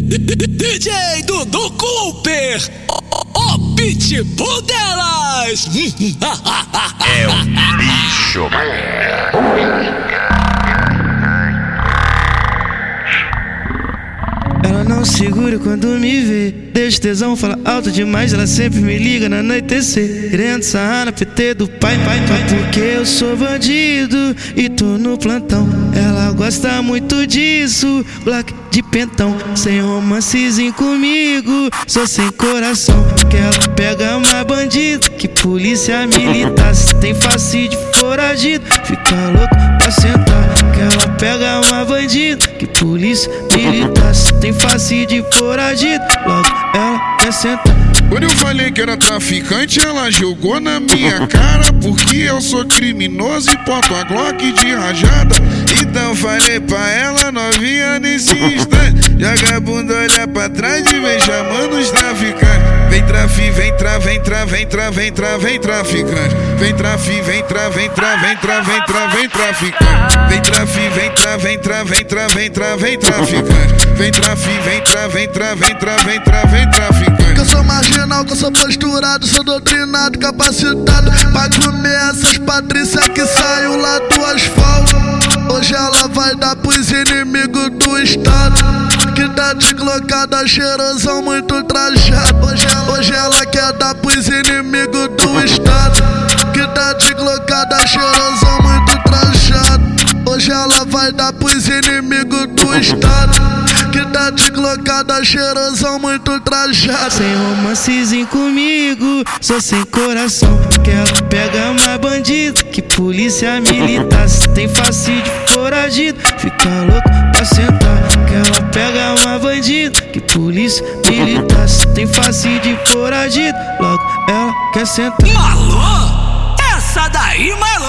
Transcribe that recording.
DJ Dudu Cooper, o, pitbull delas. É o bicho, Ela não segura quando me vê. Deixa tesão, fala alto demais. Ela sempre me liga na anoitecer. Querendo sarrar na PT do pai, pai, pai. Porque eu sou bandido e tô no plantão. Ela gosta muito disso. Black de pentão. Sem romancezinho comigo. Sou sem coração. Que ela pega mais bandido que polícia militar. Se tem face de foragido, fica louco pega uma bandido que polícia militar. Tem face de foragido, logo ela quer sentar. Quando eu falei que era traficante, ela jogou na minha cara. Porque eu sou criminoso e porto a Glock de rajada. Então falei pra ela, novinha, nesse instante. Joga a bunda, olha pra trás e vem chamando os traficantes. Vem tra, vem tra, vem tra, vem tra, vem traficante. Vem trafi, vem tra, vem tra, vem tra, vem tra, vem traficante. Vem trafi, vem tra, vem tra, vem tra, vem tra, vem traficante. Vem trafi, vem tra, vem tra, vem tra, vem tra, vem traficante. Que eu sou marginal, que eu sou posturado, sou doutrinado, capacitado Pra comer essas patrícias que saiu lá do asfalto Hoje ela vai dar pros inimigos do estado tá desglocada, cheirosão, muito trajado. Hoje, hoje ela quer dar pros inimigos do estado. Que tá desglocada, cheirosão, muito trajado. Hoje ela vai dar pros inimigos do estado. Que tá desglocada, cheirosão, muito trajado. Sem romancezinho comigo, sou sem coração. Que ela pega mais bandido que polícia militar. Se tem face de foragido, fica louco polícia militar. Tem face de foragido, logo ela quer sentar. Malô, essa daí malô.